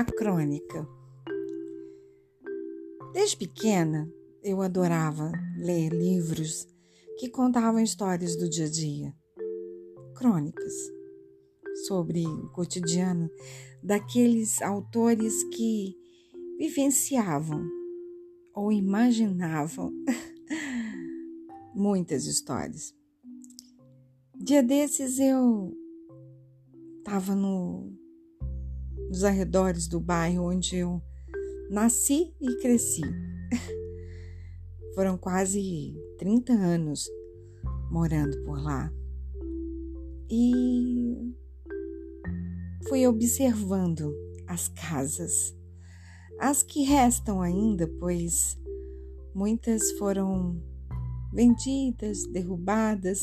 A crônica. Desde pequena, eu adorava ler livros que contavam histórias do dia a dia, crônicas sobre o cotidiano daqueles autores que vivenciavam ou imaginavam muitas histórias. Dia desses eu estava no nos arredores do bairro onde eu nasci e cresci. Foram quase 30 anos morando por lá. E fui observando as casas, as que restam ainda, pois muitas foram vendidas, derrubadas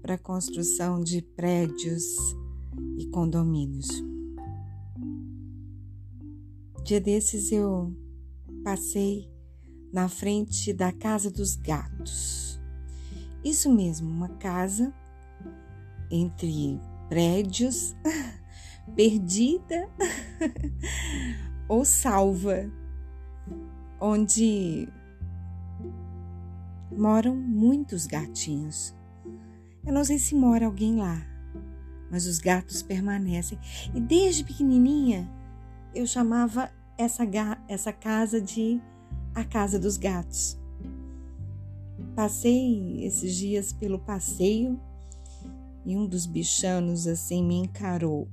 para a construção de prédios e condomínios. Dia desses eu passei na frente da casa dos gatos. Isso mesmo, uma casa entre prédios, perdida ou salva, onde moram muitos gatinhos. Eu não sei se mora alguém lá, mas os gatos permanecem. E desde pequenininha eu chamava essa, essa casa de a casa dos gatos. Passei esses dias pelo passeio e um dos bichanos assim me encarou.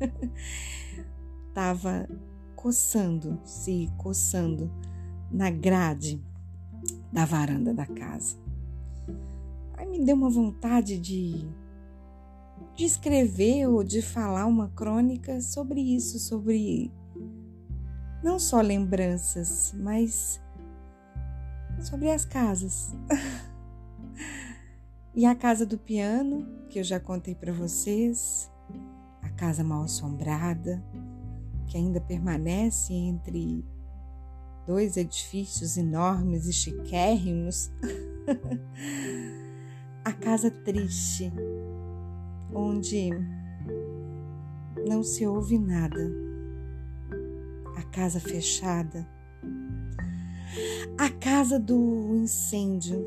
Tava coçando, se coçando na grade da varanda da casa. Aí me deu uma vontade de de escrever ou de falar uma crônica sobre isso, sobre não só lembranças, mas sobre as casas. e a casa do piano, que eu já contei para vocês, a casa mal assombrada, que ainda permanece entre dois edifícios enormes e chiquérrimos. a casa triste, onde não se ouve nada, a casa fechada, a casa do incêndio,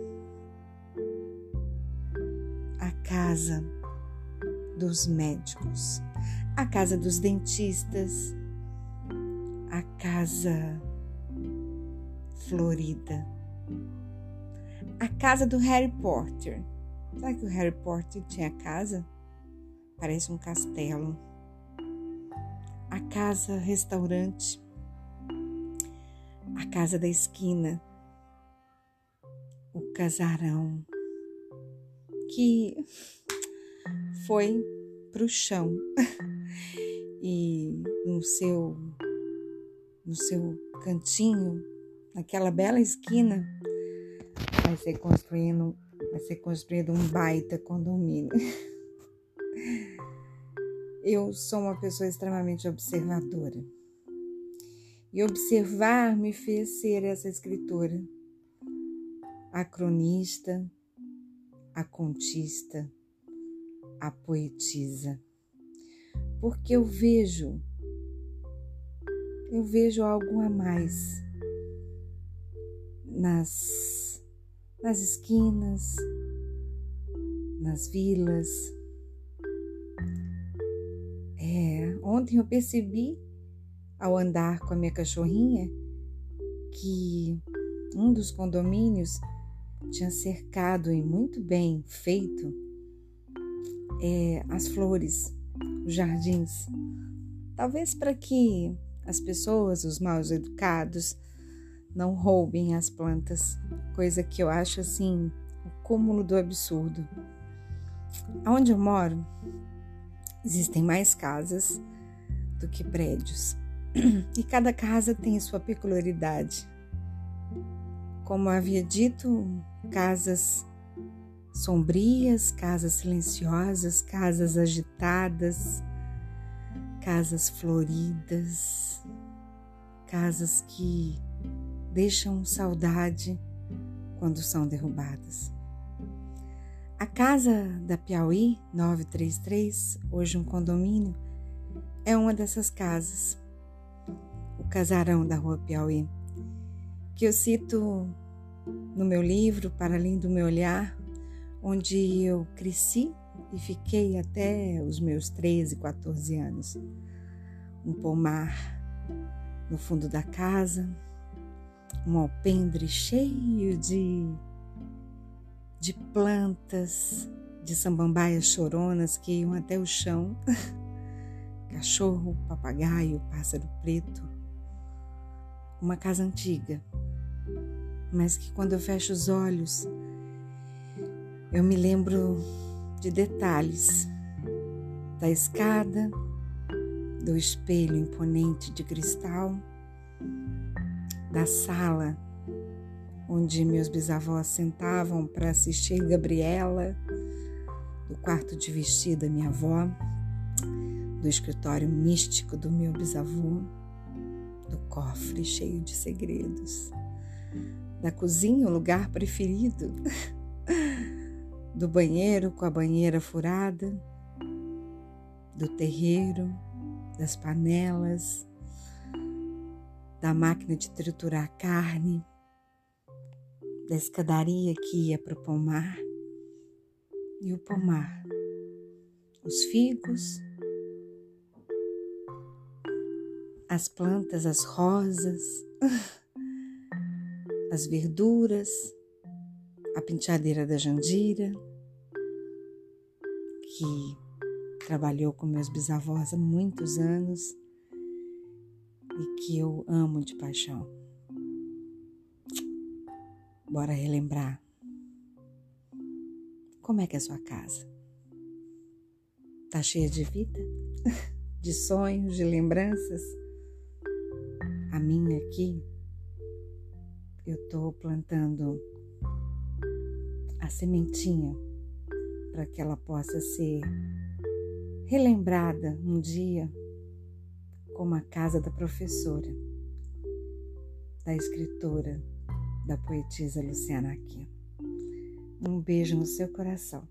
a casa dos médicos, a casa dos dentistas, a casa florida, a casa do Harry Potter. Sabe que o Harry Potter tinha casa? Parece um castelo. A casa restaurante, a casa da esquina, o casarão que foi para o chão e no seu no seu cantinho, naquela bela esquina, vai ser construindo vai ser construído um baita condomínio. Eu sou uma pessoa extremamente observadora. E observar me fez ser essa escritora, a cronista, a contista, a poetisa. Porque eu vejo, eu vejo algo a mais nas, nas esquinas, nas vilas, ontem eu percebi, ao andar com a minha cachorrinha, que um dos condomínios tinha cercado e muito bem feito é, as flores, os jardins. Talvez para que as pessoas, os mal educados, não roubem as plantas, coisa que eu acho assim o cúmulo do absurdo. Onde eu moro, Existem mais casas do que prédios. E cada casa tem sua peculiaridade. Como havia dito, casas sombrias, casas silenciosas, casas agitadas, casas floridas, casas que deixam saudade quando são derrubadas. A casa da Piauí 933, hoje um condomínio, é uma dessas casas. casarão da Rua Piauí, que eu cito no meu livro Para Além do Meu Olhar, onde eu cresci e fiquei até os meus 13, 14 anos. Um pomar no fundo da casa, um alpendre cheio de, de plantas, de samambaias choronas que iam até o chão, cachorro, papagaio, pássaro preto. Uma casa antiga, mas que quando eu fecho os olhos, eu me lembro de detalhes da escada, do espelho imponente de cristal, da sala onde meus bisavós sentavam para assistir Gabriela, do quarto de vestir da minha avó, do escritório místico do meu bisavô, do cofre cheio de segredos, da cozinha, o lugar preferido, do banheiro com a banheira furada, do terreiro, das panelas, da máquina de triturar carne, da escadaria que ia para o pomar. E o pomar, os figos, as plantas, as rosas, as verduras, a penteadeira da Jandira, que trabalhou com meus bisavós há muitos anos e que eu amo de paixão. Bora relembrar. Como é que é a sua casa? Tá cheia de vida? De sonhos, de lembranças? Minha aqui, eu tô plantando a sementinha para que ela possa ser relembrada um dia como a casa da professora, da escritora, da poetisa Luciana Aquino. Um beijo no seu coração.